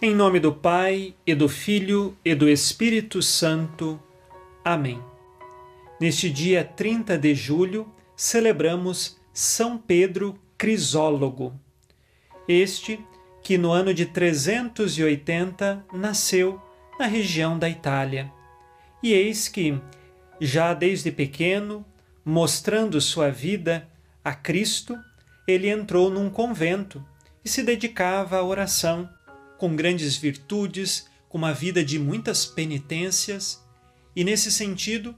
Em nome do Pai, e do Filho, e do Espírito Santo. Amém. Neste dia 30 de julho, celebramos São Pedro Crisólogo. Este que no ano de 380 nasceu na região da Itália. E eis que, já desde pequeno, mostrando sua vida a Cristo, ele entrou num convento e se dedicava à oração com grandes virtudes, com uma vida de muitas penitências, e nesse sentido,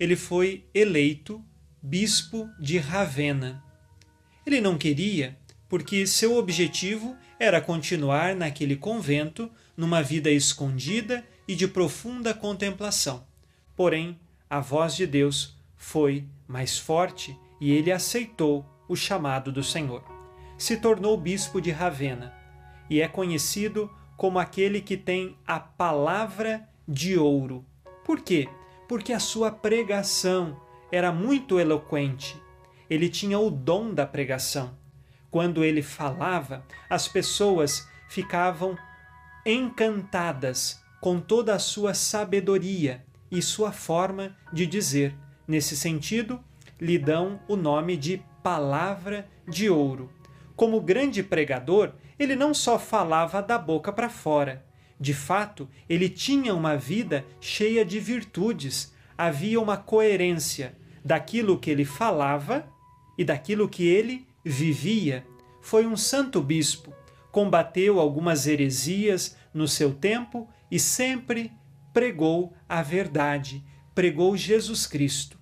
ele foi eleito bispo de Ravenna. Ele não queria, porque seu objetivo era continuar naquele convento numa vida escondida e de profunda contemplação. Porém, a voz de Deus foi mais forte e ele aceitou o chamado do Senhor. Se tornou bispo de Ravenna e é conhecido como aquele que tem a palavra de ouro. Por quê? Porque a sua pregação era muito eloquente. Ele tinha o dom da pregação. Quando ele falava, as pessoas ficavam encantadas com toda a sua sabedoria e sua forma de dizer. Nesse sentido, lhe dão o nome de Palavra de Ouro. Como grande pregador, ele não só falava da boca para fora. De fato, ele tinha uma vida cheia de virtudes, havia uma coerência daquilo que ele falava e daquilo que ele vivia. Foi um santo bispo, combateu algumas heresias no seu tempo e sempre pregou a verdade, pregou Jesus Cristo.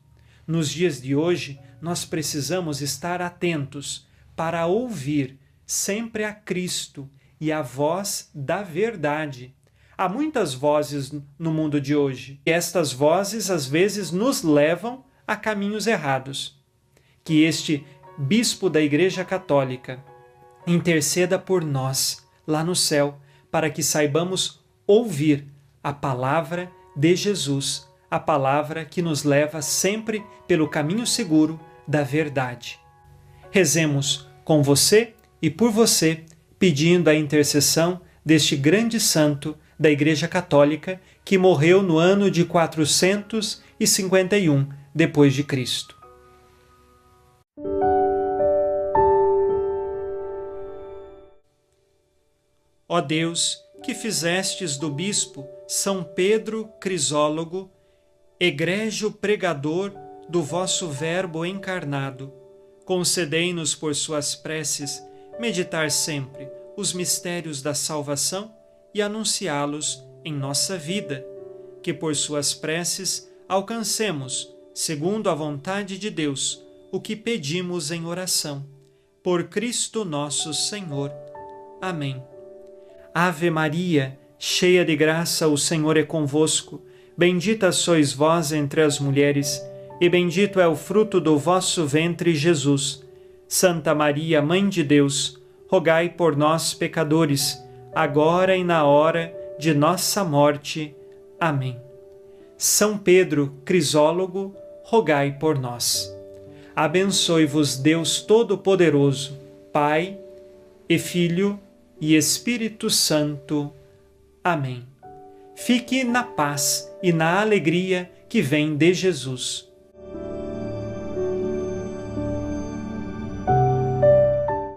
Nos dias de hoje, nós precisamos estar atentos para ouvir sempre a Cristo e a voz da verdade. Há muitas vozes no mundo de hoje, e estas vozes às vezes nos levam a caminhos errados. Que este bispo da Igreja Católica interceda por nós lá no céu, para que saibamos ouvir a palavra de Jesus, a palavra que nos leva sempre pelo caminho seguro da verdade. Rezemos com você e por você, pedindo a intercessão deste grande santo da Igreja Católica que morreu no ano de 451 depois de Cristo. Ó Deus, que fizestes do bispo São Pedro Crisólogo, egrégio pregador do vosso Verbo encarnado, Concedei-nos por suas preces meditar sempre os mistérios da salvação e anunciá-los em nossa vida, que por suas preces alcancemos, segundo a vontade de Deus, o que pedimos em oração. Por Cristo nosso Senhor. Amém. Ave Maria, cheia de graça, o Senhor é convosco. Bendita sois vós entre as mulheres e bendito é o fruto do vosso ventre, Jesus. Santa Maria, Mãe de Deus, rogai por nós, pecadores, agora e na hora de nossa morte. Amém. São Pedro Crisólogo, rogai por nós. Abençoe-vos Deus Todo-Poderoso, Pai e Filho e Espírito Santo. Amém. Fique na paz e na alegria que vem de Jesus.